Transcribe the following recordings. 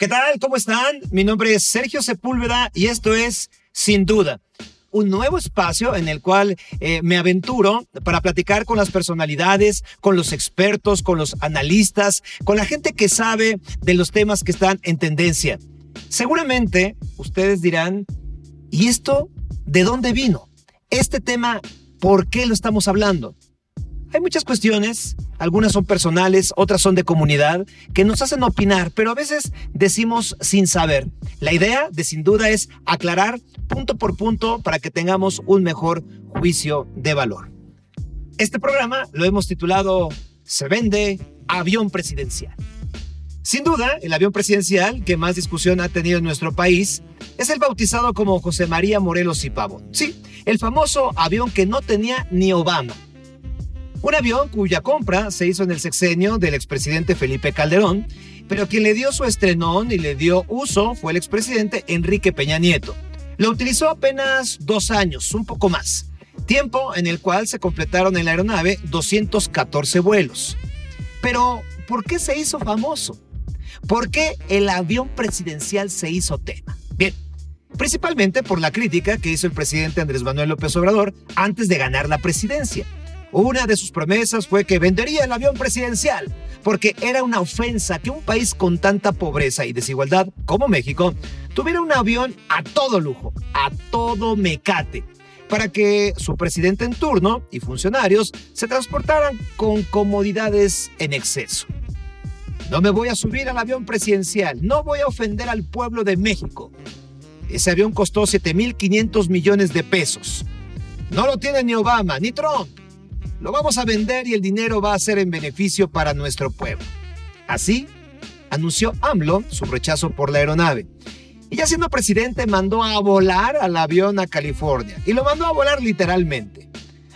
¿Qué tal? ¿Cómo están? Mi nombre es Sergio Sepúlveda y esto es Sin Duda, un nuevo espacio en el cual eh, me aventuro para platicar con las personalidades, con los expertos, con los analistas, con la gente que sabe de los temas que están en tendencia. Seguramente ustedes dirán, ¿y esto de dónde vino? Este tema, ¿por qué lo estamos hablando? Hay muchas cuestiones, algunas son personales, otras son de comunidad, que nos hacen opinar, pero a veces decimos sin saber. La idea de sin duda es aclarar punto por punto para que tengamos un mejor juicio de valor. Este programa lo hemos titulado Se vende avión presidencial. Sin duda, el avión presidencial que más discusión ha tenido en nuestro país es el bautizado como José María Morelos y Pavón. Sí, el famoso avión que no tenía ni Obama un avión cuya compra se hizo en el sexenio del expresidente Felipe Calderón, pero quien le dio su estrenón y le dio uso fue el expresidente Enrique Peña Nieto. Lo utilizó apenas dos años, un poco más, tiempo en el cual se completaron en la aeronave 214 vuelos. Pero, ¿por qué se hizo famoso? ¿Por qué el avión presidencial se hizo tema? Bien, principalmente por la crítica que hizo el presidente Andrés Manuel López Obrador antes de ganar la presidencia. Una de sus promesas fue que vendería el avión presidencial, porque era una ofensa que un país con tanta pobreza y desigualdad como México tuviera un avión a todo lujo, a todo mecate, para que su presidente en turno y funcionarios se transportaran con comodidades en exceso. No me voy a subir al avión presidencial, no voy a ofender al pueblo de México. Ese avión costó 7.500 millones de pesos. No lo tiene ni Obama, ni Trump, lo vamos a vender y el dinero va a ser en beneficio para nuestro pueblo. Así, anunció AMLO su rechazo por la aeronave. Y ya siendo presidente mandó a volar al avión a California. Y lo mandó a volar literalmente.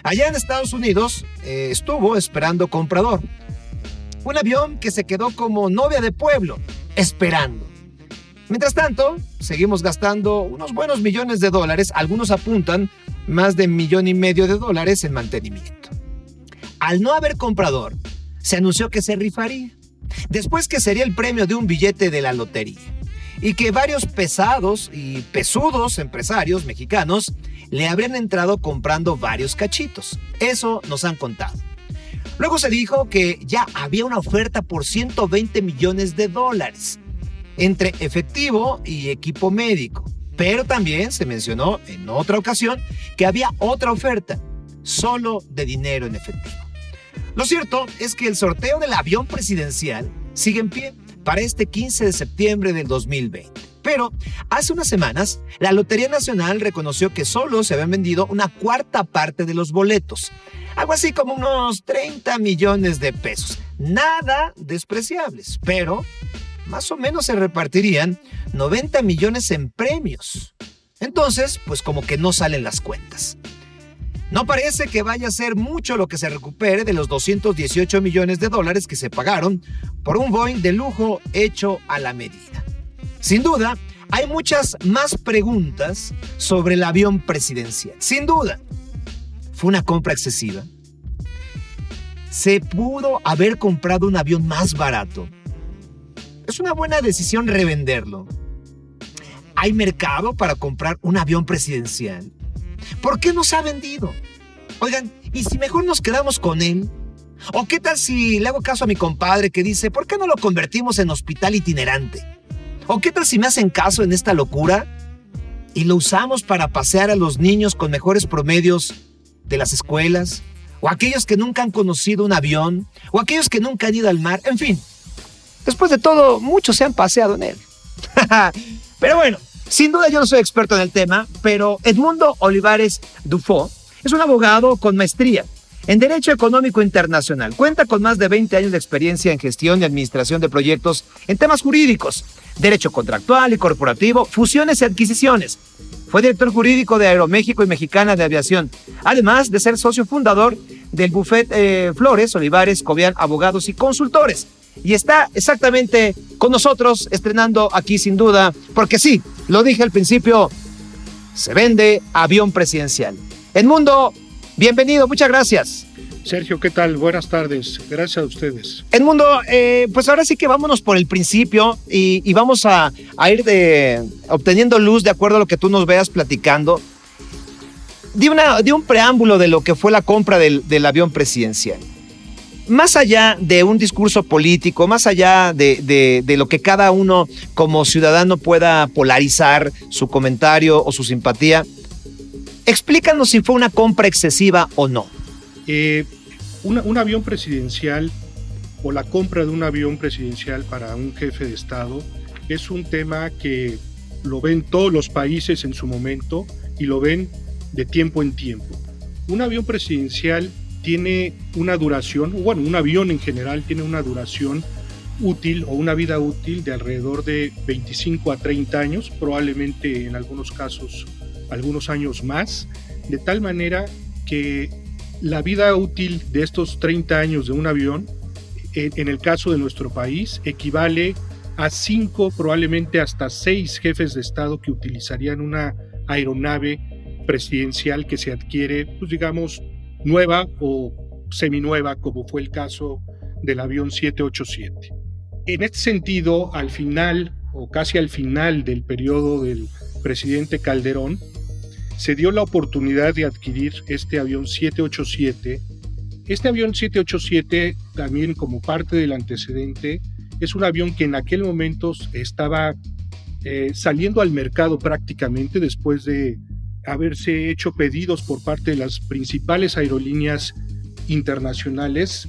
Allá en Estados Unidos eh, estuvo esperando comprador. Un avión que se quedó como novia de pueblo, esperando. Mientras tanto, seguimos gastando unos buenos millones de dólares, algunos apuntan más de un millón y medio de dólares en mantenimiento. Al no haber comprador, se anunció que se rifaría. Después que sería el premio de un billete de la lotería. Y que varios pesados y pesudos empresarios mexicanos le habrían entrado comprando varios cachitos. Eso nos han contado. Luego se dijo que ya había una oferta por 120 millones de dólares entre efectivo y equipo médico. Pero también se mencionó en otra ocasión que había otra oferta, solo de dinero en efectivo. Lo cierto es que el sorteo del avión presidencial sigue en pie para este 15 de septiembre del 2020. Pero hace unas semanas, la Lotería Nacional reconoció que solo se habían vendido una cuarta parte de los boletos, algo así como unos 30 millones de pesos. Nada despreciables, pero más o menos se repartirían 90 millones en premios. Entonces, pues como que no salen las cuentas. No parece que vaya a ser mucho lo que se recupere de los 218 millones de dólares que se pagaron por un Boeing de lujo hecho a la medida. Sin duda, hay muchas más preguntas sobre el avión presidencial. Sin duda, fue una compra excesiva. Se pudo haber comprado un avión más barato. Es una buena decisión revenderlo. ¿Hay mercado para comprar un avión presidencial? ¿Por qué no se ha vendido? Oigan, ¿y si mejor nos quedamos con él? ¿O qué tal si le hago caso a mi compadre que dice, ¿por qué no lo convertimos en hospital itinerante? ¿O qué tal si me hacen caso en esta locura y lo usamos para pasear a los niños con mejores promedios de las escuelas? ¿O aquellos que nunca han conocido un avión? ¿O aquellos que nunca han ido al mar? En fin, después de todo, muchos se han paseado en él. Pero bueno, sin duda yo no soy experto en el tema, pero Edmundo Olivares Dufo es un abogado con maestría en Derecho Económico Internacional. Cuenta con más de 20 años de experiencia en gestión y administración de proyectos en temas jurídicos, derecho contractual y corporativo, fusiones y adquisiciones. Fue director jurídico de Aeroméxico y Mexicana de Aviación, además de ser socio fundador del Buffet eh, Flores, Olivares, Cobian, Abogados y Consultores y está exactamente con nosotros estrenando aquí sin duda, porque sí, lo dije al principio, se vende avión presidencial. Edmundo, bienvenido, muchas gracias. Sergio, ¿qué tal? Buenas tardes. Gracias a ustedes. Edmundo, eh, pues ahora sí que vámonos por el principio y, vamos a, ir de, obteniendo luz de acuerdo a lo que tú nos veas platicando. De, una, de un preámbulo de lo que fue la compra del, del avión presidencial más allá de un discurso político, más allá de, lo que cada uno como ciudadano pueda polarizar su comentario o su simpatía, explícanos si fue una compra excesiva o no. Eh, un avión presidencial o la compra de un avión presidencial para un jefe de Estado es un tema que lo ven todos los países en su momento y lo ven de tiempo en tiempo. Un avión presidencial tiene una duración, bueno, un avión en general tiene una duración útil o una vida útil de alrededor de 25 a 30 años, probablemente en algunos casos algunos años más, de tal manera que la vida útil de estos 30 años de un avión, en, el caso de nuestro país, equivale a 5, probablemente hasta 6 jefes de Estado que utilizarían una aeronave presidencial que se adquiere, pues digamos, nueva o seminueva, como fue el caso del avión 787. En este sentido, al final o casi al final del periodo del presidente Calderón, se dio la oportunidad de adquirir este avión 787. Este avión 787, también como parte del antecedente, es un avión que en aquel momento estaba eh, saliendo al mercado prácticamente después de haberse hecho pedidos por parte de las principales aerolíneas internacionales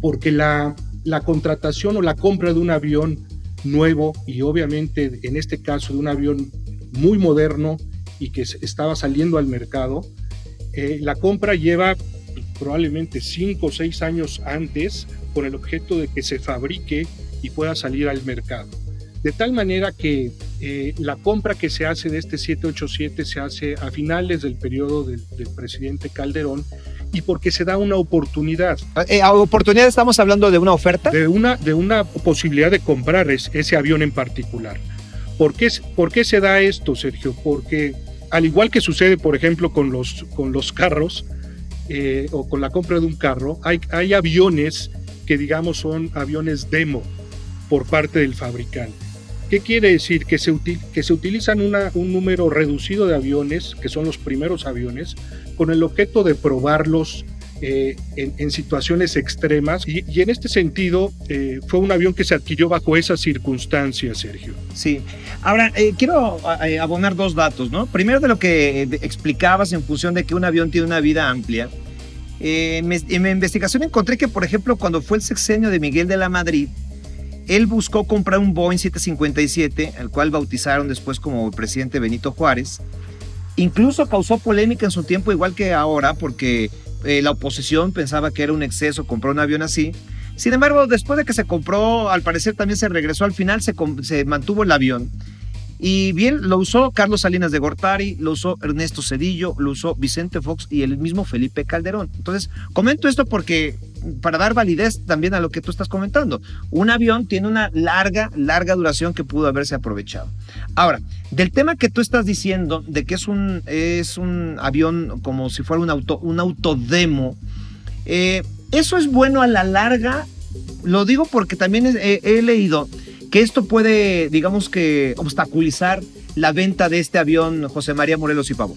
porque la, la contratación o la compra de un avión nuevo y obviamente en este caso de un avión muy moderno y que estaba saliendo al mercado, eh, la compra lleva probablemente cinco o seis años antes con el objeto de que se fabrique y pueda salir al mercado. De tal manera que eh, la compra que se hace de este 787 se hace a finales del periodo del, presidente Calderón y porque se da una oportunidad. Eh, ¿A oportunidad estamos hablando de una oferta? De una, de una posibilidad de comprar ese avión en particular. ¿Por qué, ¿Por qué se da esto, Sergio? Porque al igual que sucede, por ejemplo, con los, con los carros eh, o con la compra de un carro, hay, hay aviones que digamos son aviones demo por parte del fabricante. ¿Qué quiere decir? Que se, que se utilizan un número reducido de aviones, que son los primeros aviones, con el objeto de probarlos eh, en, situaciones extremas. Y, en este sentido, eh, fue un avión que se adquirió bajo esas circunstancias, Sergio. Sí. Ahora, eh, quiero abonar dos datos, ¿no? Primero de lo que explicabas en función de que un avión tiene una vida amplia. en mi investigación encontré que, por ejemplo, cuando fue el sexenio de Miguel de la Madrid, él buscó comprar un Boeing 757, el cual bautizaron después como presidente Benito Juárez. Incluso causó polémica en su tiempo, igual que ahora, porque eh, la oposición pensaba que era un exceso comprar un avión así. Sin embargo, después de que se compró, al parecer también se regresó, al final se mantuvo el avión. Y bien, lo usó Carlos Salinas de Gortari, lo usó Ernesto Cedillo, lo usó Vicente Fox y el mismo Felipe Calderón. Entonces, comento esto porque para dar validez también a lo que tú estás comentando. Un avión tiene una larga, larga duración que pudo haberse aprovechado. Ahora, del tema que tú estás diciendo, de que es un, es un avión como si fuera un auto, un autodemo, eh, eso es bueno a la larga. Lo digo porque también he leído que esto puede, digamos que, obstaculizar la venta de este avión José María Morelos y Pavo.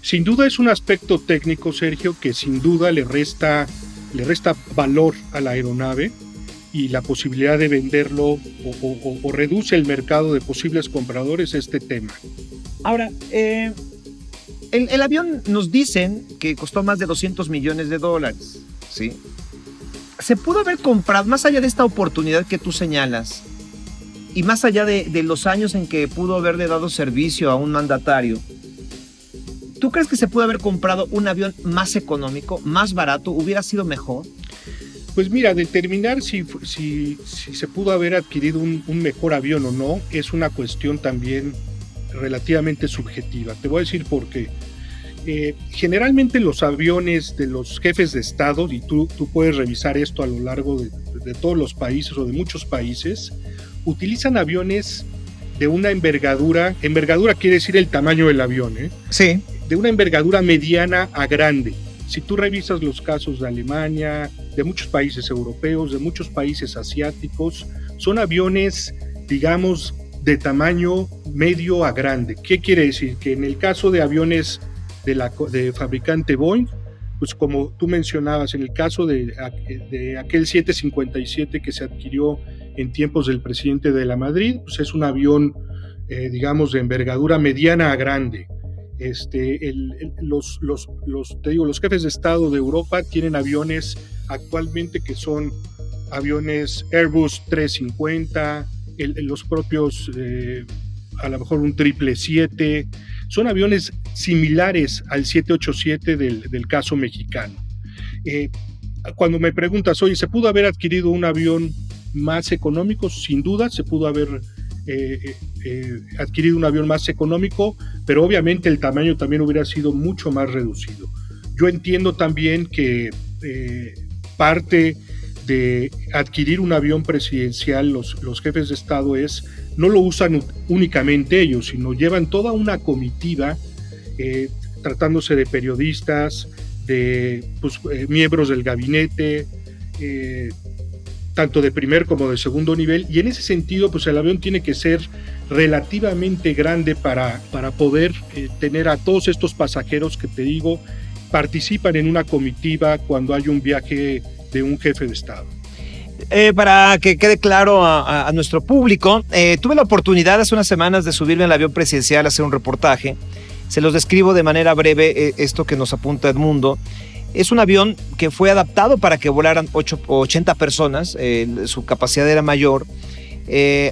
Sin duda es un aspecto técnico, Sergio, que sin duda le resta le resta valor a la aeronave y la posibilidad de venderlo o, reduce el mercado de posibles compradores este tema. Ahora, eh, el, avión nos dicen que costó más de 200 millones de dólares, ¿sí? Se pudo haber comprado, más allá de esta oportunidad que tú señalas, y más allá de, los años en que pudo haberle dado servicio a un mandatario, ¿Tú crees que se pudo haber comprado un avión más económico, más barato? ¿Hubiera sido mejor? Pues mira, determinar si, se pudo haber adquirido un, mejor avión o no es una cuestión también relativamente subjetiva. Te voy a decir por qué. Eh, generalmente los aviones de los jefes de Estado, y tú, tú puedes revisar esto a lo largo de, de todos los países o de muchos países, utilizan aviones de una envergadura, envergadura quiere decir el tamaño del avión, ¿eh? Sí de una envergadura mediana a grande. Si tú revisas los casos de Alemania, de muchos países europeos, de muchos países asiáticos, son aviones, digamos, de tamaño medio a grande. ¿Qué quiere decir? Que en el caso de aviones de, la, de fabricante Boeing, pues como tú mencionabas, en el caso de, de, aquel 757 que se adquirió en tiempos del presidente de la Madrid, pues es un avión, eh, digamos, de envergadura mediana a grande. Este, los, los, los, te digo, los jefes de Estado de Europa tienen aviones actualmente que son aviones Airbus 350, los propios, eh, a lo mejor un 777, son aviones similares al 787 del, del caso mexicano. Eh, cuando me preguntas, oye, ¿se pudo haber adquirido un avión más económico? Sin duda, se pudo haber eh, adquirido un avión más económico, pero obviamente el tamaño también hubiera sido mucho más reducido. Yo entiendo también que parte de adquirir un avión presidencial los, los jefes de Estado es, no lo usan únicamente ellos, sino llevan toda una comitiva, eh, tratándose de periodistas, de pues, eh, miembros del gabinete, eh, tanto de primer como de segundo nivel, y en ese sentido, pues el avión tiene que ser relativamente grande para, para poder tener a todos estos pasajeros que te digo, participan en una comitiva cuando hay un viaje de un jefe de Estado. Eh, para que quede claro a, nuestro público, eh, tuve la oportunidad hace unas semanas de subirme al avión presidencial a hacer un reportaje. Se los describo de manera breve eh, esto que nos apunta Edmundo. Es un avión que fue adaptado para que volaran 8, 80 personas, su capacidad era mayor.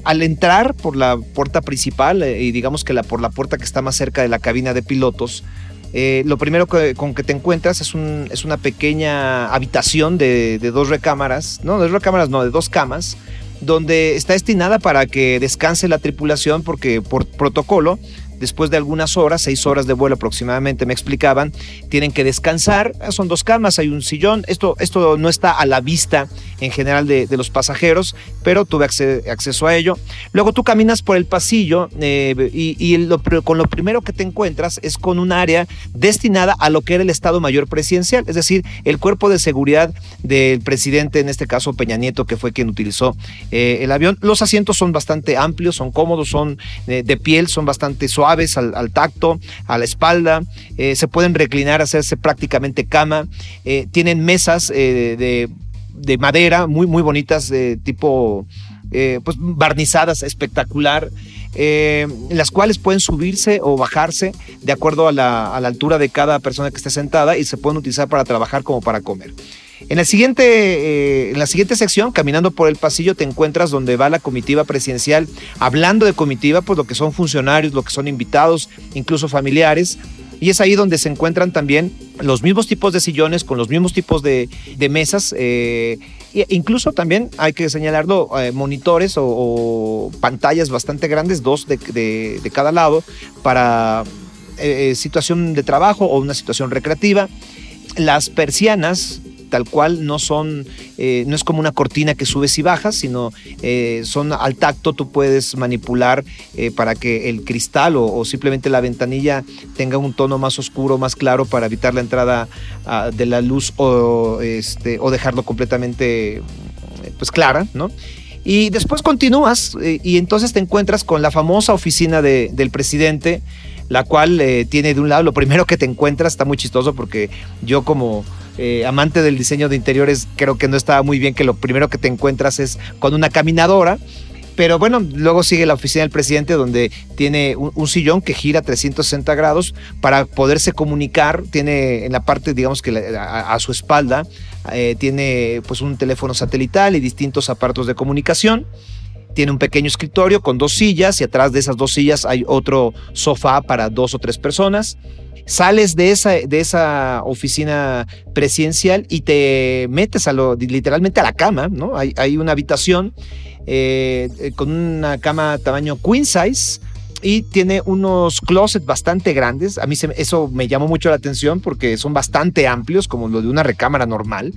al entrar por la puerta principal, y digamos que la, por la puerta que está más cerca de la cabina de pilotos, eh, lo primero con que te encuentras es una pequeña habitación de, de, dos recámaras, no, de dos recámaras, no, de dos camas, donde está destinada para que descanse la tripulación porque por protocolo después de algunas horas, seis horas de vuelo aproximadamente, me explicaban, tienen que descansar. Son dos camas, hay un sillón. Esto, esto no está a la vista en general de, los pasajeros, pero tuve acceso a ello. Luego tú caminas por el pasillo eh, y, con lo primero que te encuentras es con un área destinada a lo que era el Estado Mayor Presidencial, es decir, el cuerpo de seguridad del presidente, en este caso Peña Nieto, que fue quien utilizó eh, el avión. Los asientos son bastante amplios, son cómodos, son eh, de piel, son bastante suaves al, tacto, a la espalda, eh, se pueden reclinar, hacerse prácticamente cama, eh, tienen mesas eh, de, madera muy, muy bonitas, tipo pues barnizadas, espectacular. las cuales pueden subirse o bajarse de acuerdo a la, a la altura de cada persona que esté sentada y se pueden utilizar para trabajar como para comer. En, el siguiente, eh, en la siguiente sección, caminando por el pasillo, te encuentras donde va la comitiva presidencial, hablando de comitiva, pues lo que son funcionarios, lo que son invitados, incluso familiares. Y es ahí donde se encuentran también los mismos tipos de sillones con los mismos tipos de, mesas. Eh, e incluso también hay que señalarlo, eh, monitores o, pantallas bastante grandes, dos de, cada lado, para situación de trabajo o una situación recreativa. Las persianas tal cual no son, eh, no es como una cortina que subes y bajas, sino eh, son al tacto, tú puedes manipular eh, para que el cristal o, simplemente la ventanilla tenga un tono más oscuro, más claro para evitar la entrada ah, de la luz o, este, o dejarlo completamente pues clara, ¿no? Y después continúas y entonces te encuentras con la famosa oficina del presidente, la cual tiene de un lado, lo primero que te encuentras, está muy chistoso porque yo como eh, amante del diseño de interiores, creo que no estaba muy bien que lo primero que te encuentras es con una caminadora. Pero bueno, luego sigue la oficina del presidente donde tiene un, sillón que gira 360 grados para poderse comunicar. Tiene en la parte, digamos que a, su espalda, eh, tiene pues un teléfono satelital y distintos aparatos de comunicación tiene un pequeño escritorio con dos sillas y atrás de esas dos sillas hay otro sofá para dos o tres personas sales de esa, de esa oficina presidencial y te metes a lo, literalmente a la cama, ¿no? Hay, hay una habitación eh, eh, con una cama tamaño queen size y tiene unos closets bastante grandes. A mí eso me llamó mucho la atención porque son bastante amplios, como lo de una recámara normal.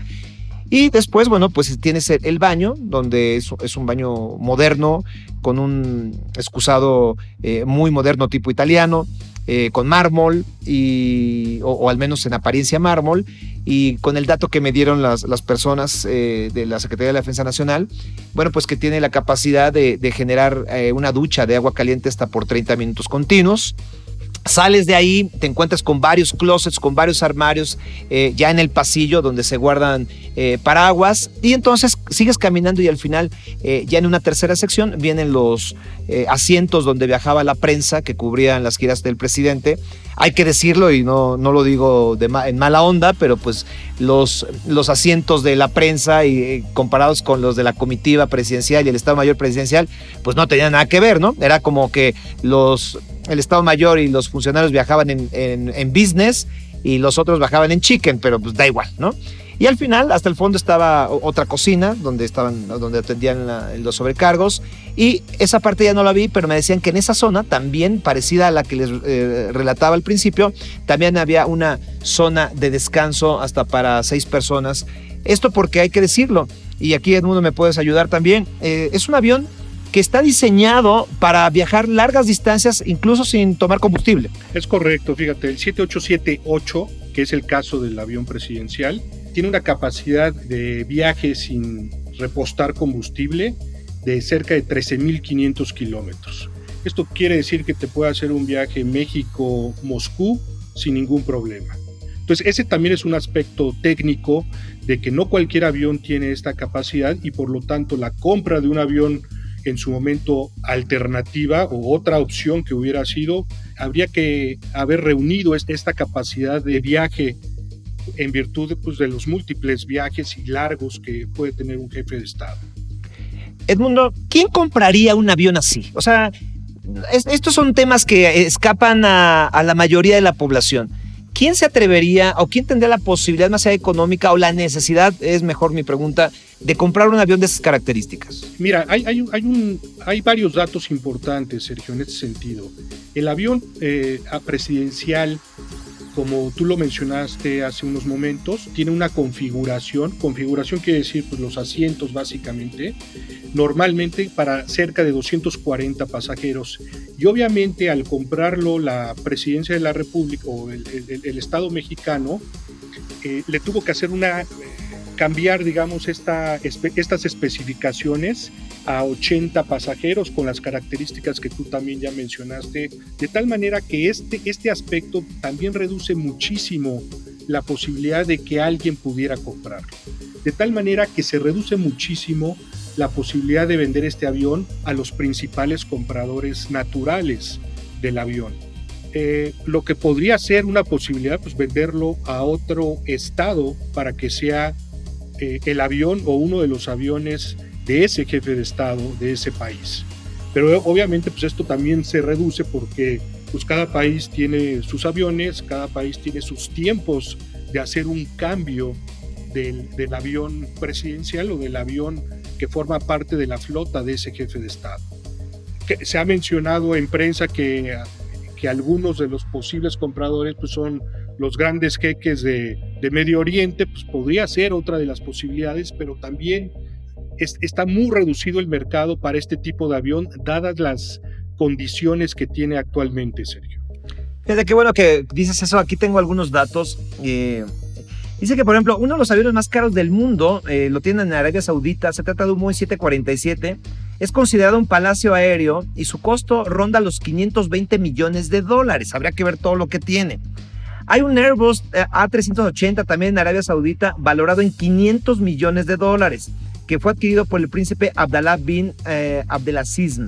Y después, bueno, pues tienes el baño, donde es, un baño moderno, con un excusado eh, muy moderno tipo italiano. Eh, con mármol, y, o, al menos en apariencia mármol, y con el dato que me dieron las, las personas eh, de la Secretaría de la Defensa Nacional, bueno, pues que tiene la capacidad de, generar una ducha de agua caliente hasta por 30 minutos continuos. Sales de ahí, te encuentras con varios closets, con varios armarios eh, ya en el pasillo donde se guardan eh, paraguas y entonces sigues caminando y al final eh, ya en una tercera sección vienen los asientos donde viajaba la prensa que cubrían las giras del presidente. Hay que decirlo y no, no lo digo en mala onda, pero pues los, los asientos de la prensa y comparados con los de la comitiva presidencial y el Estado Mayor presidencial, pues no tenían nada que ver, ¿no? Era como que los el Estado Mayor y los funcionarios viajaban en, en, business y los otros bajaban en chicken, pero pues da igual, ¿no? Y al final, hasta el fondo estaba otra cocina donde estaban, donde atendían los sobrecargos. Y esa parte ya no la vi, pero me decían que en esa zona, también parecida a la que les eh, relataba al principio, también había una zona de descanso hasta para seis personas. Esto porque hay que decirlo, y aquí Edmundo me puedes ayudar también. Eh, es un avión que está diseñado para viajar largas distancias incluso sin tomar combustible. Es correcto, fíjate, el 7878, que es el caso del avión presidencial, tiene una capacidad de viaje sin repostar combustible de cerca de 13.500 kilómetros. Esto quiere decir que te puede hacer un viaje México-Moscú sin ningún problema. Entonces, ese también es un aspecto técnico de que no cualquier avión tiene esta capacidad y por lo tanto la compra de un avión en su momento alternativa o otra opción que hubiera sido, habría que haber reunido esta capacidad de viaje en virtud pues, de los múltiples viajes y largos que puede tener un jefe de Estado. Edmundo, ¿quién compraría un avión así? O sea, estos son temas que escapan a la mayoría de la población. ¿Quién se atrevería o quién tendría la posibilidad más allá económica o la necesidad, es mejor mi pregunta, de comprar un avión de esas características? Mira, hay, varios datos importantes, Sergio, en este sentido. El avión eh, presidencial como tú lo mencionaste hace unos momentos, tiene una configuración, configuración quiere decir pues, los asientos básicamente, normalmente para cerca de 240 pasajeros. Y obviamente al comprarlo la presidencia de la República o el, Estado mexicano, eh, le tuvo que hacer una cambiar, digamos, esta, estas especificaciones a 80 pasajeros con las características que tú también ya mencionaste, de tal manera que este, este aspecto también reduce muchísimo la posibilidad de que alguien pudiera comprarlo. De tal manera que se reduce muchísimo la posibilidad de vender este avión a los principales compradores naturales del avión. Eh, lo que podría ser una posibilidad, pues venderlo a otro estado para que sea eh, el avión o uno de los aviones de ese jefe de Estado de ese país. Pero obviamente pues esto también se reduce porque pues cada país tiene sus aviones, cada país tiene sus tiempos de hacer un cambio del, del avión presidencial o del avión que forma parte de la flota de ese jefe de Estado. Se ha mencionado en prensa que, que algunos de los posibles compradores pues son los grandes jeques de, Medio Oriente, pues podría ser otra de las posibilidades, pero también está muy reducido el mercado para este tipo de avión, dadas las condiciones que tiene actualmente, Sergio. Fíjate qué bueno que dices eso. Aquí tengo algunos datos. Eh, dice que, por ejemplo, uno de los aviones más caros del mundo eh, lo tienen en Arabia Saudita. Se trata de un Boeing 747. Es considerado un palacio aéreo y su costo ronda los 520 millones de dólares. Habría que ver todo lo que tiene. Hay un Airbus eh, A380 también en Arabia Saudita valorado en 500 millones de dólares que fue adquirido por el príncipe Abdallah bin eh, Abdelaziz.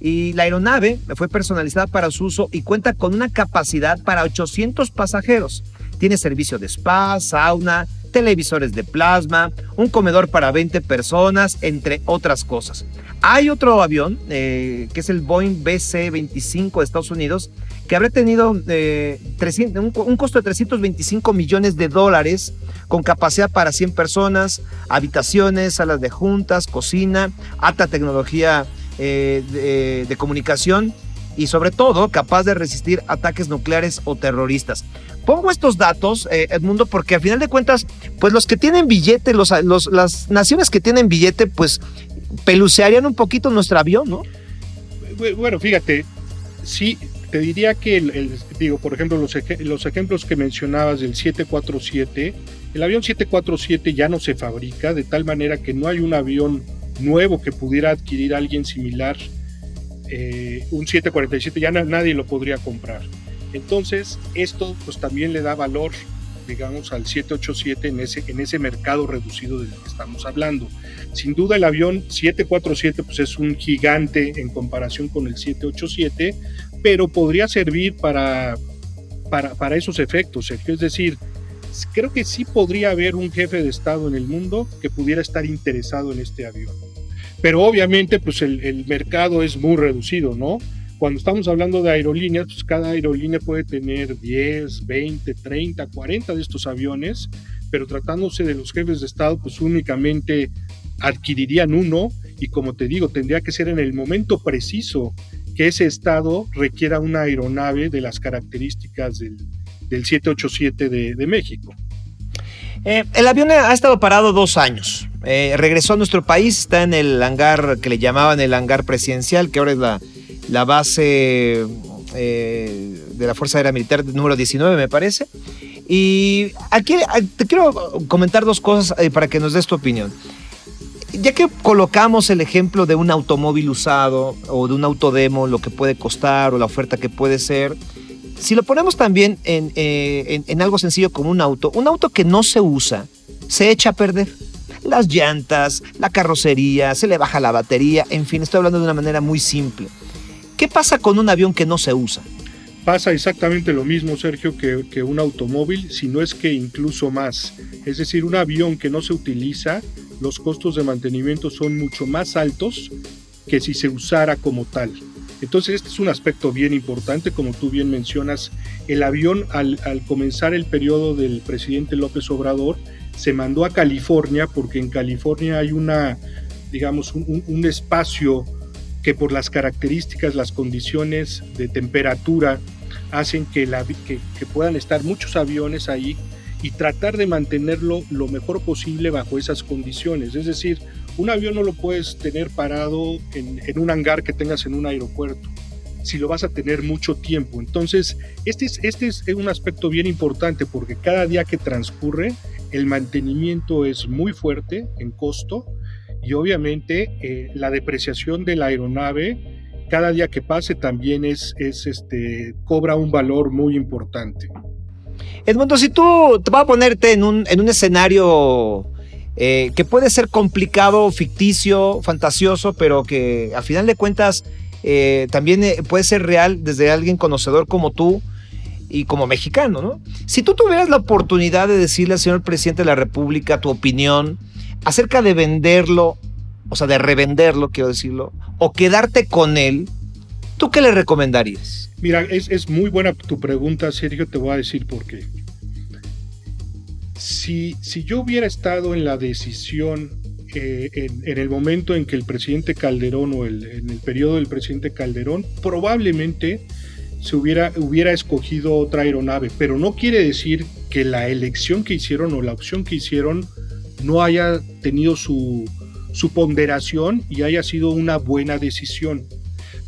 Y la aeronave fue personalizada para su uso y cuenta con una capacidad para 800 pasajeros. Tiene servicio de spa, sauna, televisores de plasma, un comedor para 20 personas, entre otras cosas. Hay otro avión, eh, que es el Boeing BC-25 de Estados Unidos, que habrá tenido eh, un, costo de 325 millones de dólares, con capacidad para 100 personas, habitaciones, salas de juntas, cocina, alta tecnología eh, de, comunicación y sobre todo capaz de resistir ataques nucleares o terroristas. Pongo estos datos, Edmundo, porque al final de cuentas, pues los que tienen billete, los, las naciones que tienen billete, pues pelucearían un poquito nuestro avión, ¿no? Bueno, fíjate, sí, te diría que, digo, por ejemplo, los, los ejemplos que mencionabas del 747, el avión 747 ya no se fabrica, de tal manera que no hay un avión nuevo que pudiera adquirir alguien similar. Eh, un 747 ya nadie lo podría comprar. Entonces, esto pues también le da valor digamos, al 787 en ese, en ese mercado reducido del que estamos hablando. Sin duda el avión 747 pues es un gigante en comparación con el 787, pero podría servir para, para, para esos efectos, Sergio. Es decir, creo que sí podría haber un jefe de Estado en el mundo que pudiera estar interesado en este avión. Pero obviamente pues el, el mercado es muy reducido, ¿no? Cuando estamos hablando de aerolíneas, pues cada aerolínea puede tener 10, 20, 30, 40 de estos aviones, pero tratándose de los jefes de Estado, pues únicamente adquirirían uno y como te digo, tendría que ser en el momento preciso que ese Estado requiera una aeronave de las características del, 787 de, México. Eh, el avión ha estado parado dos años. Eh, regresó a nuestro país, está en el hangar que le llamaban el hangar presidencial, que ahora es la la base eh, de la Fuerza Aérea Militar número 19, me parece. Y aquí te quiero comentar dos cosas eh, para que nos des tu opinión. Ya que colocamos el ejemplo de un automóvil usado o de un autodemo, lo que puede costar o la oferta que puede ser, si lo ponemos también en, eh, en algo sencillo como un auto, un auto que no se usa, se echa a perder las llantas, la carrocería, se le baja la batería, en fin, estoy hablando de una manera muy simple. ¿Qué pasa con un avión que no se usa? Pasa exactamente lo mismo, Sergio, que, un automóvil, si no es que incluso más. Es decir, un avión que no se utiliza, los costos de mantenimiento son mucho más altos que si se usara como tal. Entonces, este es un aspecto bien importante, como tú bien mencionas. El avión, al, comenzar el periodo del presidente López Obrador, se mandó a California porque en California hay una, digamos, un espacio que por las características, las condiciones de temperatura, hacen que, puedan estar muchos aviones ahí y tratar de mantenerlo lo mejor posible bajo esas condiciones. Es decir, un avión no lo puedes tener parado en, un hangar que tengas en un aeropuerto, si lo vas a tener mucho tiempo. Entonces, este es, este es un aspecto bien importante porque cada día que transcurre, el mantenimiento es muy fuerte en costo y obviamente eh, la depreciación de la aeronave cada día que pase también es, es este, cobra un valor muy importante. Edmundo, si tú te vas a ponerte en un, en un escenario eh, que puede ser complicado, ficticio, fantasioso, pero que a final de cuentas eh, también puede ser real desde alguien conocedor como tú y como mexicano, ¿no? Si tú tuvieras la oportunidad de decirle al señor presidente de la República tu opinión acerca de venderlo, o sea, de revenderlo, quiero decirlo, o quedarte con él, ¿tú qué le recomendarías? Mira, es, muy buena tu pregunta, Sergio, te voy a decir por qué. Si, si yo hubiera estado en la decisión eh, en, el momento en que el presidente Calderón o el, en el periodo del presidente Calderón, probablemente se hubiera, hubiera escogido otra aeronave, pero no quiere decir que la elección que hicieron o la opción que hicieron no haya tenido su, ponderación y haya sido una buena decisión.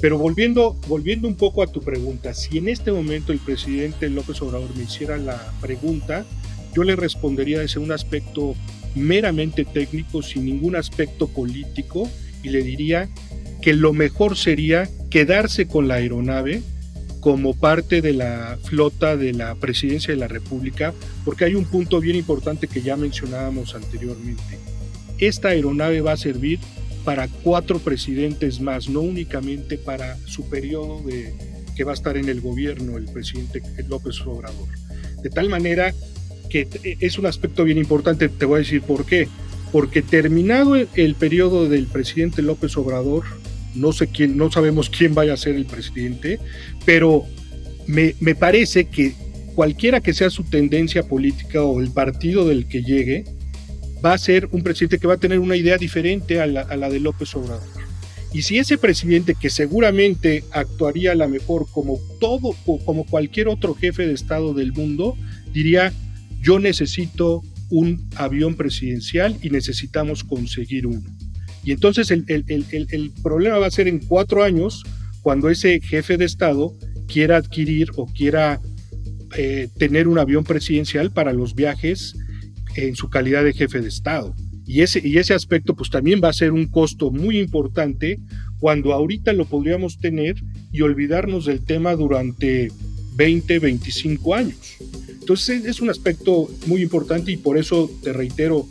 Pero volviendo, volviendo un poco a tu pregunta, si en este momento el presidente López Obrador me hiciera la pregunta, yo le respondería desde un aspecto meramente técnico, sin ningún aspecto político, y le diría que lo mejor sería quedarse con la aeronave como parte de la flota de la presidencia de la República, porque hay un punto bien importante que ya mencionábamos anteriormente. Esta aeronave va a servir para cuatro presidentes más, no únicamente para su periodo de, que va a estar en el gobierno el presidente López Obrador. De tal manera que es un aspecto bien importante, te voy a decir por qué. Porque terminado el periodo del presidente López Obrador, no sé quién, no sabemos quién vaya a ser el presidente, pero me, parece que cualquiera que sea su tendencia política o el partido del que llegue, va a ser un presidente que va a tener una idea diferente a la, a la de López Obrador. Y si ese presidente, que seguramente actuaría a la mejor como todo como cualquier otro jefe de Estado del mundo, diría, yo necesito un avión presidencial y necesitamos conseguir uno. Y entonces el, problema va a ser en cuatro años cuando ese jefe de Estado quiera adquirir o quiera eh, tener un avión presidencial para los viajes en su calidad de jefe de Estado. Y ese, y ese aspecto pues también va a ser un costo muy importante cuando ahorita lo podríamos tener y olvidarnos del tema durante 20, 25 años. Entonces es un aspecto muy importante y por eso te reitero,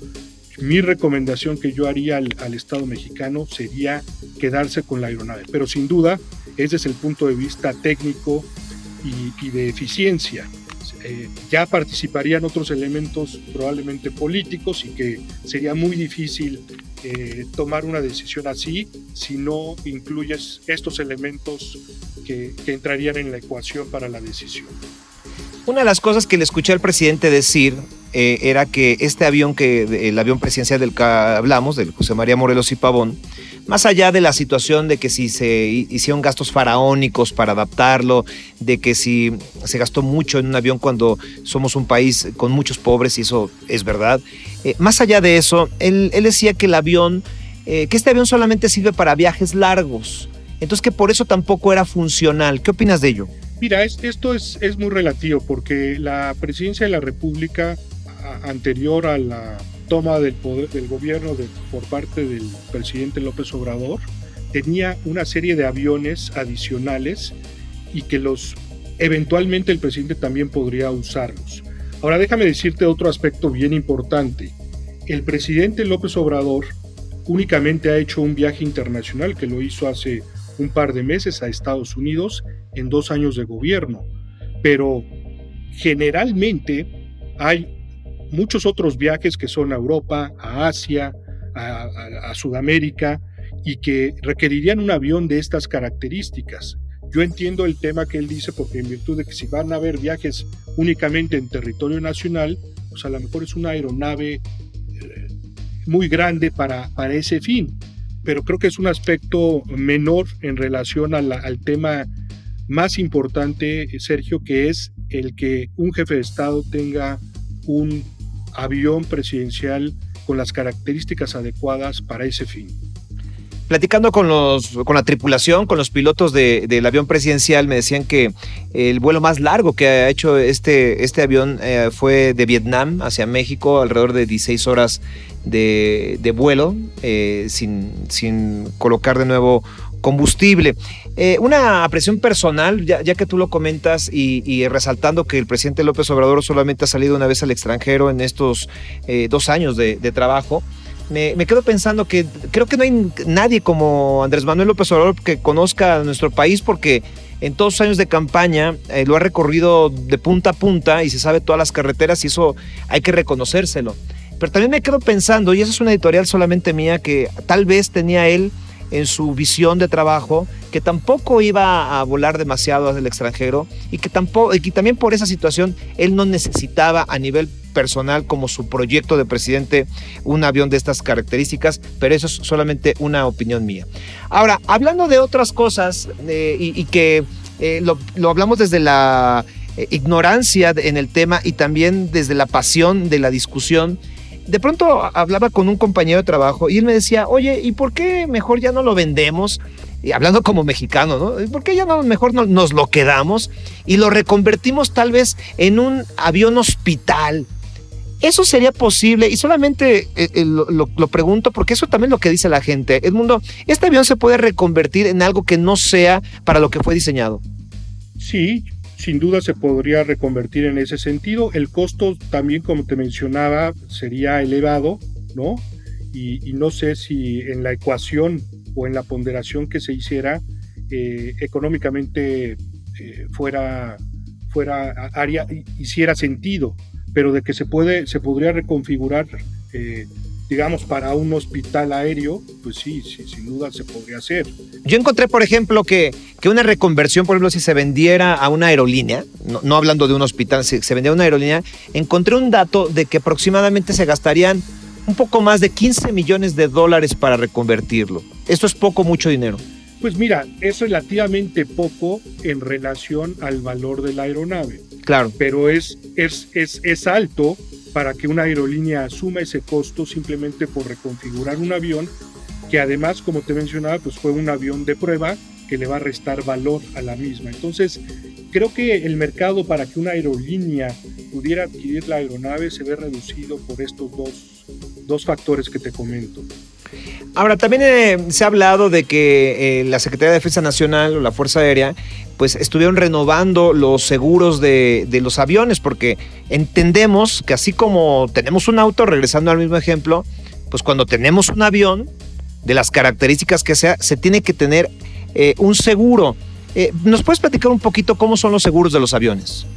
mi recomendación que yo haría al, Estado mexicano sería quedarse con la aeronave, pero sin duda es desde el punto de vista técnico y, de eficiencia. Eh, ya participarían otros elementos probablemente políticos y que sería muy difícil eh, tomar una decisión así si no incluyes estos elementos que, que entrarían en la ecuación para la decisión. Una de las cosas que le escuché al presidente decir eh, era que este avión, que el avión presidencial del que hablamos, del José María Morelos y Pavón, más allá de la situación de que si se hicieron gastos faraónicos para adaptarlo, de que si se gastó mucho en un avión cuando somos un país con muchos pobres, y eso es verdad, eh, más allá de eso, él, decía que el avión, eh, que este avión solamente sirve para viajes largos, entonces que por eso tampoco era funcional. ¿Qué opinas de ello? Mira, esto es, es muy relativo porque la presidencia de la República anterior a la toma del poder del gobierno por parte del presidente López Obrador tenía una serie de aviones adicionales y que los eventualmente el presidente también podría usarlos. Ahora déjame decirte otro aspecto bien importante. El presidente López Obrador únicamente ha hecho un viaje internacional que lo hizo hace un par de meses a Estados Unidos en dos años de gobierno, pero generalmente hay muchos otros viajes que son a Europa, a Asia, a, Sudamérica y que requerirían un avión de estas características. Yo entiendo el tema que él dice porque en virtud de que si van a haber viajes únicamente en territorio nacional, pues a lo mejor es una aeronave eh, muy grande para, para ese fin. Pero creo que es un aspecto menor en relación al tema más importante, Sergio, que es el que un jefe de Estado tenga un avión presidencial con las características adecuadas para ese fin. Platicando con, los, con la tripulación, con los pilotos del avión presidencial, me decían que el vuelo más largo que ha hecho este, este avión eh, fue de Vietnam hacia México, alrededor de 16 horas de, vuelo, eh, sin, sin colocar de nuevo combustible. Eh, una apreciación personal, ya, que tú lo comentas y, resaltando que el presidente López Obrador solamente ha salido una vez al extranjero en estos dos años de, trabajo. Me, quedo pensando que creo que no hay nadie como Andrés Manuel López Obrador que conozca nuestro país porque en todos los años de campaña eh, lo ha recorrido de punta a punta y se sabe todas las carreteras y eso hay que reconocérselo. Pero también me quedo pensando, y esa es una editorial solamente mía, que tal vez tenía él en su visión de trabajo, que tampoco iba a volar demasiado hacia el extranjero y que, tampoco, y también por esa situación él no necesitaba a nivel personal como su proyecto de presidente un avión de estas características, pero eso es solamente una opinión mía. Ahora, hablando de otras cosas eh, y, que eh, lo, lo, hablamos desde la eh, ignorancia en el tema y también desde la pasión de la discusión, de pronto hablaba con un compañero de trabajo y él me decía, oye, ¿y por qué mejor ya no lo vendemos? Y hablando como mexicano, ¿no? ¿Por qué ya no mejor no, nos lo quedamos y lo reconvertimos tal vez en un avión hospital? ¿Eso sería posible? Y solamente eh, eh, lo, pregunto porque eso también lo que dice la gente. Edmundo, ¿este avión se puede reconvertir en algo que no sea para lo que fue diseñado? Sí, sin duda se podría reconvertir en ese sentido. El costo también, como te mencionaba, sería elevado, ¿no? Y, no sé si en la ecuación o en la ponderación que se hiciera eh, económicamente eh, fuera, fuera área, hiciera sentido, pero de que se puede, se podría reconfigurar eh, digamos, para un hospital aéreo, pues sí, sí, sin duda se podría hacer. Yo encontré, por ejemplo, que, que una reconversión, por ejemplo, si se vendiera a una aerolínea, no, hablando de un hospital, si se vendiera a una aerolínea, encontré un dato de que aproximadamente se gastarían un poco más de 15 millones de dólares para reconvertirlo. Esto es poco, mucho dinero. Pues mira, es relativamente poco en relación al valor de la aeronave. Claro. Pero es, es, es, es alto para que una aerolínea asuma ese costo simplemente por reconfigurar un avión que además, como te mencionaba, pues fue un avión de prueba que le va a restar valor a la misma. Entonces, creo que el mercado para que una aerolínea pudiera adquirir la aeronave se ve reducido por estos dos, dos factores que te comento. Ahora, también eh, se ha hablado de que eh, la Secretaría de Defensa Nacional o la Fuerza Aérea, pues estuvieron renovando los seguros de, los aviones, porque entendemos que así como tenemos un auto, regresando al mismo ejemplo, pues cuando tenemos un avión, de las características que sea, se tiene que tener eh, un seguro. ¿Nos puedes platicar un poquito cómo son los seguros de los aviones?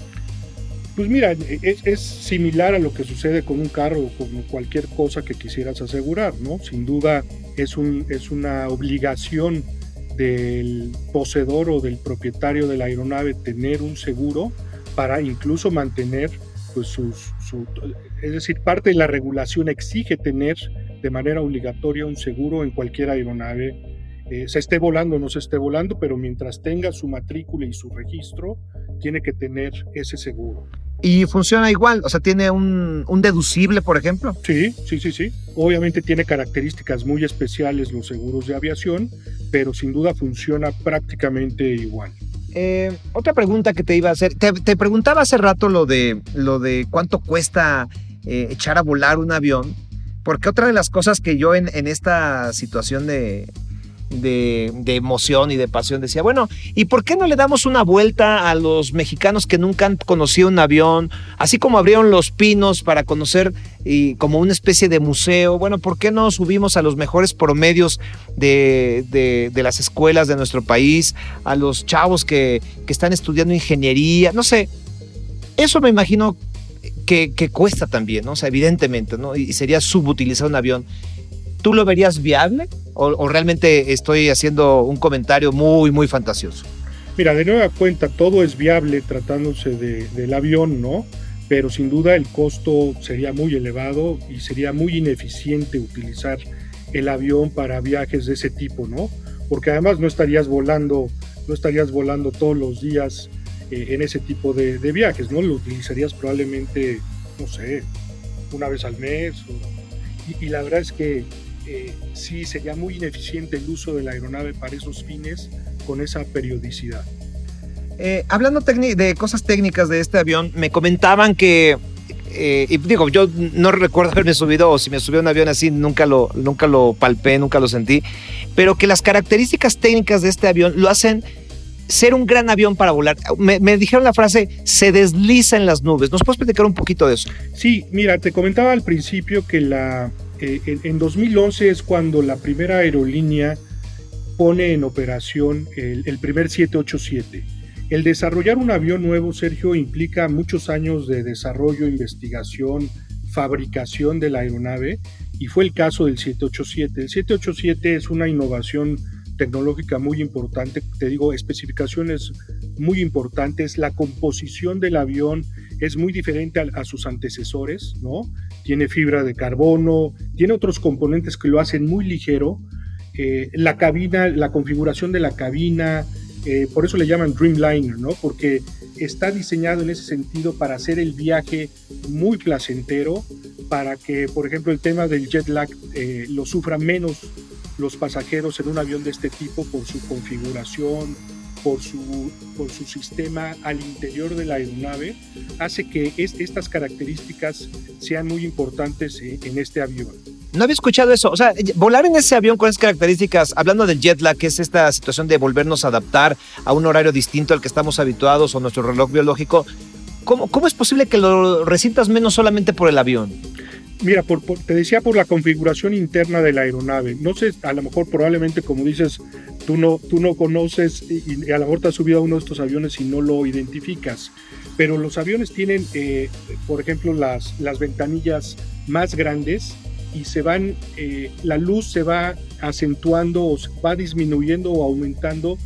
Pues mira, es, similar a lo que sucede con un carro o con cualquier cosa que quisieras asegurar, ¿no? Sin duda es, un, es una obligación del poseedor o del propietario de la aeronave tener un seguro para incluso mantener pues su, es decir, parte de la regulación exige tener de manera obligatoria un seguro en cualquier aeronave, eh, se esté volando o no se esté volando, pero mientras tenga su matrícula y su registro, tiene que tener ese seguro. Y funciona igual, o sea, tiene un, deducible, por ejemplo. Sí, sí, sí, sí. Obviamente tiene características muy especiales los seguros de aviación, pero sin duda funciona prácticamente igual. Eh, otra pregunta que te iba a hacer, te, preguntaba hace rato lo de, lo de cuánto cuesta eh, echar a volar un avión, porque otra de las cosas que yo en esta situación de, de, emoción y de pasión. Decía, bueno, ¿y por qué no le damos una vuelta a los mexicanos que nunca han conocido un avión? Así como abrieron los pinos para conocer y como una especie de museo. Bueno, ¿por qué no subimos a los mejores promedios de, de, las escuelas de nuestro país? A los chavos que, que están estudiando ingeniería. No sé, eso me imagino que, que, cuesta también, ¿no? O sea, evidentemente, ¿no? Y sería subutilizar un avión. ¿Tú lo verías viable o, realmente estoy haciendo un comentario muy, muy fantasioso? Mira, de nueva cuenta, todo es viable tratándose del avión, ¿no? Pero sin duda el costo sería muy elevado y sería muy ineficiente utilizar el avión para viajes de ese tipo, ¿no? Porque además no estarías volando, no estarías volando todos los días eh, en ese tipo de, viajes, ¿no? Lo utilizarías probablemente, no sé, una vez al mes. y, la verdad es que eh, sí sería muy ineficiente el uso de la aeronave para esos fines con esa periodicidad. Eh, hablando de cosas técnicas de este avión, me comentaban que, eh, y digo, yo no recuerdo haberme subido, o si me subió un avión así, nunca lo, nunca lo palpé, nunca lo sentí, pero que las características técnicas de este avión lo hacen ser un gran avión para volar. Me, me, dijeron la frase, se desliza en las nubes. ¿Nos puedes platicar un poquito de eso? Sí, mira, te comentaba al principio que la, eh, en, 2011 es cuando la primera aerolínea pone en operación el, primer 787. El desarrollar un avión nuevo, Sergio, implica muchos años de desarrollo, investigación, fabricación de la aeronave y fue el caso del 787. El 787 es una innovación tecnológica muy importante, te digo, especificaciones muy importantes, la composición del avión es muy diferente a, sus antecesores, ¿no? Tiene fibra de carbono, tiene otros componentes que lo hacen muy ligero. Eh, la cabina, la configuración de la cabina, eh, por eso le llaman Dreamliner, ¿no? Porque está diseñado en ese sentido para hacer el viaje muy placentero, para que, por ejemplo, el tema del jet lag eh, lo sufran menos los pasajeros en un avión de este tipo por su configuración, por su, por su sistema al interior de la aeronave, hace que estas características sean muy importantes eh, en este avión. No había escuchado eso. O sea, volar en ese avión con esas características, hablando del jet lag, que es esta situación de volvernos a adaptar a un horario distinto al que estamos habituados o nuestro reloj biológico, ¿cómo, cómo es posible que lo resientas menos solamente por el avión? Mira, por, te decía por la configuración interna de la aeronave. No sé, a lo mejor probablemente como dices, tú no, tú no conoces y, a lo mejor te has subido a uno de estos aviones y no lo identificas. Pero los aviones tienen, eh, por ejemplo, las, las ventanillas más grandes y se van, eh, la luz se va acentuando o va disminuyendo o aumentando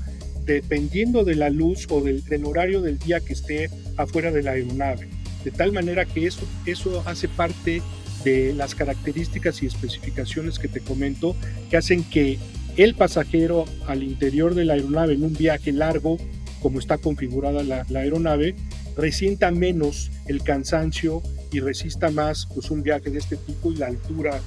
dependiendo de la luz o del, del horario del día que esté afuera de la aeronave. De tal manera que eso, eso hace parte de las características y especificaciones que te comento que hacen que el pasajero al interior de la aeronave en un viaje largo, como está configurada la, aeronave, resienta menos el cansancio y resista más pues, un viaje de este tipo y la altura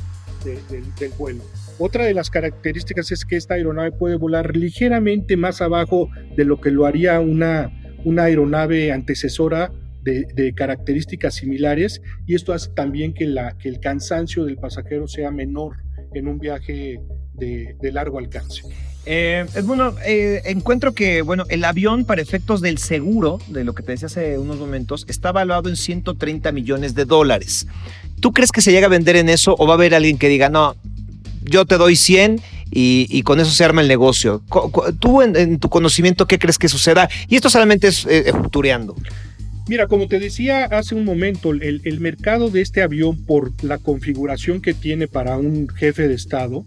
del vuelo. Otra de las características es que esta aeronave puede volar ligeramente más abajo de lo que lo haría una, una aeronave antecesora de, características similares y esto hace también que, la, que el cansancio del pasajero sea menor en un viaje de, largo alcance. Eh, Edmundo, eh, encuentro que bueno, el avión para efectos del seguro, de lo que te decía hace unos momentos, está valuado en 130 millones de dólares. ¿Tú crees que se llega a vender en eso o va a haber alguien que diga, no, yo te doy 100 y, con eso se arma el negocio? ¿Tú en, tu conocimiento qué crees que suceda? Y esto solamente es eh, futureando. Mira, como te decía hace un momento, el, mercado de este avión por la configuración que tiene para un jefe de Estado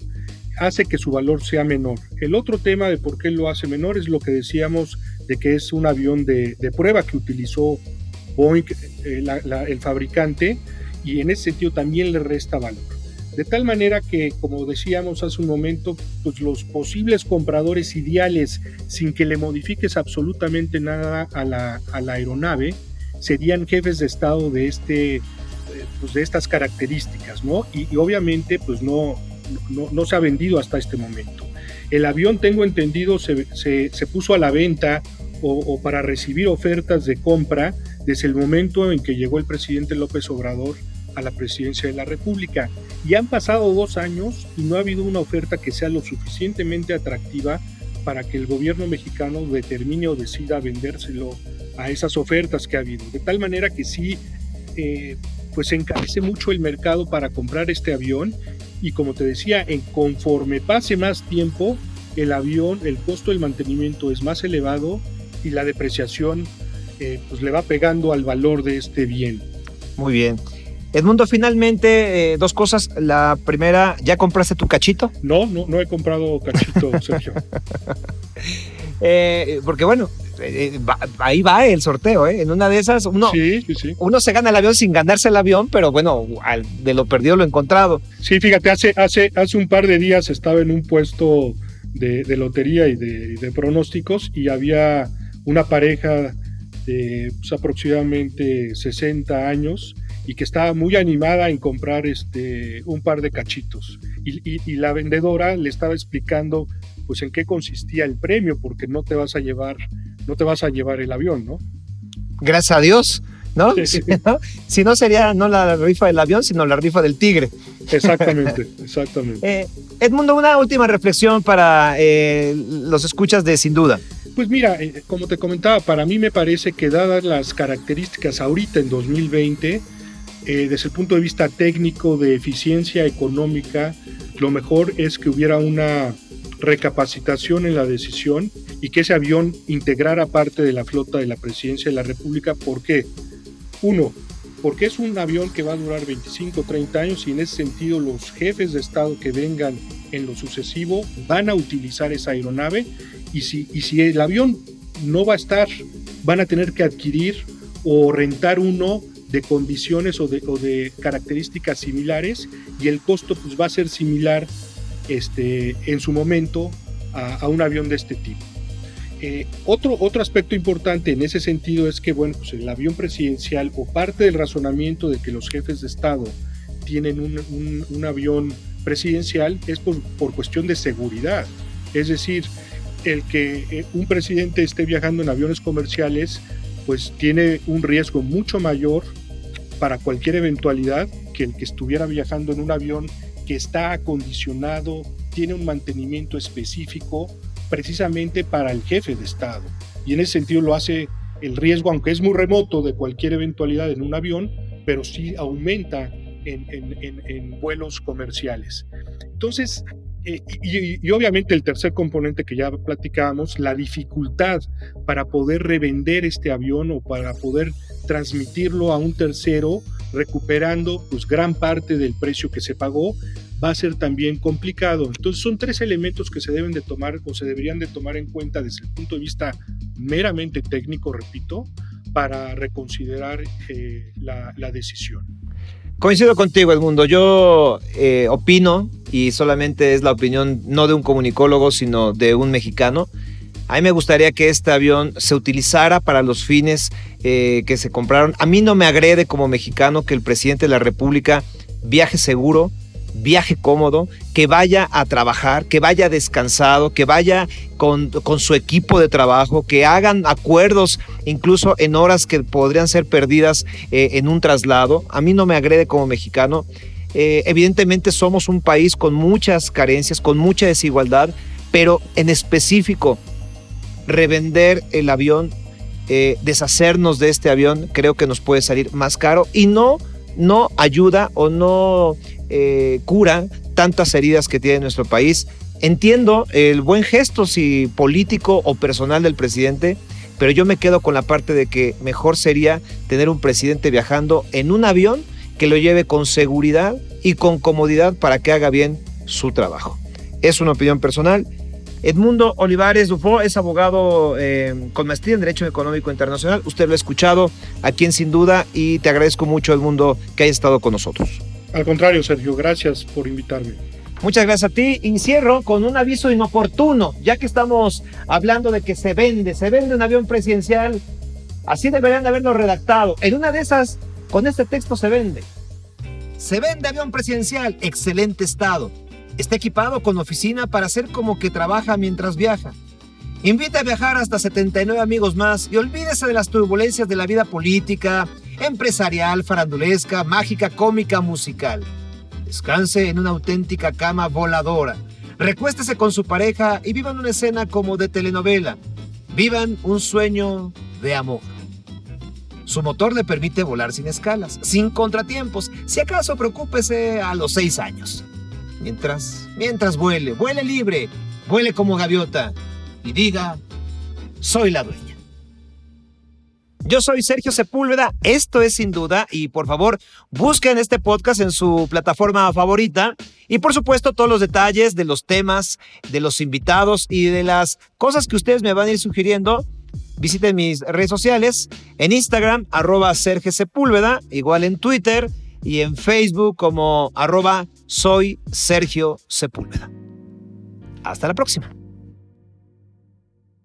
hace que su valor sea menor. El otro tema de por qué lo hace menor es lo que decíamos de que es un avión de, prueba que utilizó Boeing, eh, el fabricante, y en ese sentido también le resta valor. De tal manera que, como decíamos hace un momento, pues los posibles compradores ideales, sin que le modifiques absolutamente nada a la, aeronave, serían jefes de Estado de, este, eh, pues de estas características, ¿no? Y, obviamente, pues no, no, se ha vendido hasta este momento. El avión, tengo entendido, se, se, puso a la venta o, para recibir ofertas de compra desde el momento en que llegó el presidente López Obrador a la presidencia de la República. Y han pasado dos años y no ha habido una oferta que sea lo suficientemente atractiva para que el gobierno mexicano determine o decida vendérselo a esas ofertas que ha habido. De tal manera que sí, eh, pues encarece mucho el mercado para comprar este avión y como te decía, en conforme pase más tiempo, el avión, el costo del mantenimiento es más elevado y la depreciación eh, pues le va pegando al valor de este bien. Muy bien. Edmundo, finalmente, eh, dos cosas. La primera, ¿ya compraste tu cachito? No, no, no he comprado cachito, Sergio. Eh, porque bueno, eh, ahí va el sorteo, ¿eh? En una de esas, uno, uno se gana el avión sin ganarse el avión, pero bueno, de lo perdido lo encontrado. Sí, fíjate, hace, hace, hace un par de días estaba en un puesto de, lotería y de, pronósticos y había una pareja de pues, aproximadamente 60 años y que estaba muy animada en comprar este, un par de cachitos. Y, la vendedora le estaba explicando pues en qué consistía el premio, porque no te vas a llevar, no te vas a llevar el avión, ¿no? Gracias a Dios, ¿no? Si, no sería no la rifa del avión, sino la rifa del tigre. Exactamente, exactamente. Eh, Edmundo, una última reflexión para eh, los escuchas de Sin Duda. Pues mira, eh, como te comentaba, para mí me parece que dadas las características ahorita en 2020, eh, desde el punto de vista técnico de eficiencia económica, lo mejor es que hubiera una recapacitación en la decisión y que ese avión integrara parte de la flota de la presidencia de la República. ¿Por qué? Uno, porque es un avión que va a durar 25 o 30 años y en ese sentido los jefes de Estado que vengan en lo sucesivo van a utilizar esa aeronave y si, y si el avión no va a estar, van a tener que adquirir o rentar uno de condiciones o de, características similares y el costo pues, va a ser similar este, en su momento a, un avión de este tipo. Eh, otro, otro aspecto importante en ese sentido es que bueno, pues el avión presidencial o parte del razonamiento de que los jefes de Estado tienen un, avión presidencial es por, por, cuestión de seguridad. Es decir, el que eh, un presidente esté viajando en aviones comerciales pues tiene un riesgo mucho mayor para cualquier eventualidad que el que estuviera viajando en un avión que está acondicionado, tiene un mantenimiento específico precisamente para el jefe de Estado. Y en ese sentido lo hace el riesgo, aunque es muy remoto de cualquier eventualidad en un avión, pero sí aumenta en, vuelos comerciales. Entonces, eh, y, y, obviamente el tercer componente que ya platicábamos, la dificultad para poder revender este avión o para poder transmitirlo a un tercero, recuperando pues gran parte del precio que se pagó, va a ser también complicado. Entonces son tres elementos que se deben de tomar o se deberían de tomar en cuenta desde el punto de vista meramente técnico, repito, para reconsiderar eh, la, decisión. Coincido contigo, Edmundo. Yo eh, opino, y solamente es la opinión no de un comunicólogo, sino de un mexicano, a mí me gustaría que este avión se utilizara para los fines eh, que se compraron. A mí no me agrede como mexicano que el presidente de la República viaje seguro, viaje cómodo, que vaya a trabajar, que vaya descansado, que vaya con, su equipo de trabajo, que hagan acuerdos incluso en horas que podrían ser perdidas eh, en un traslado. A mí no me agrede como mexicano. Eh, evidentemente somos un país con muchas carencias, con mucha desigualdad, pero en específico, revender el avión, eh, deshacernos de este avión, creo que nos puede salir más caro y no, no ayuda o no eh, cura tantas heridas que tiene nuestro país. Entiendo el buen gesto, si político o personal del presidente, pero yo me quedo con la parte de que mejor sería tener un presidente viajando en un avión que lo lleve con seguridad y con comodidad para que haga bien su trabajo. Es una opinión personal. Edmundo Olivares Dufo es abogado eh, con maestría en Derecho Económico Internacional. Usted lo ha escuchado aquí en Sin Duda y te agradezco mucho, Edmundo, que haya estado con nosotros. Al contrario, Sergio, gracias por invitarme. Muchas gracias a ti. Encierro con un aviso inoportuno, ya que estamos hablando de que se vende, se vende un avión presidencial. Así deberían haberlo redactado. En una de esas, con este texto se vende. Se vende avión presidencial, excelente estado. Está equipado con oficina para hacer como que trabaja mientras viaja. Invita a viajar hasta 79 amigos más y olvídese de las turbulencias de la vida política, empresarial, farandulesca, mágica, cómica, musical. Descanse en una auténtica cama voladora. Recuéstese con su pareja y vivan una escena como de telenovela. Vivan un sueño de amor. Su motor le permite volar sin escalas, sin contratiempos. Si acaso, preocúpese a los seis años mientras, mientras vuele, vuele libre, vuele como gaviota y diga, soy la dueña. Yo soy Sergio Sepúlveda, esto es sin duda y por favor busquen este podcast en su plataforma favorita y por supuesto todos los detalles de los temas, de los invitados y de las cosas que ustedes me van a ir sugiriendo. Visiten mis redes sociales en Instagram arroba Sergio Sepúlveda, igual en Twitter y en Facebook como arroba soy Sergio Sepúlveda. Hasta la próxima.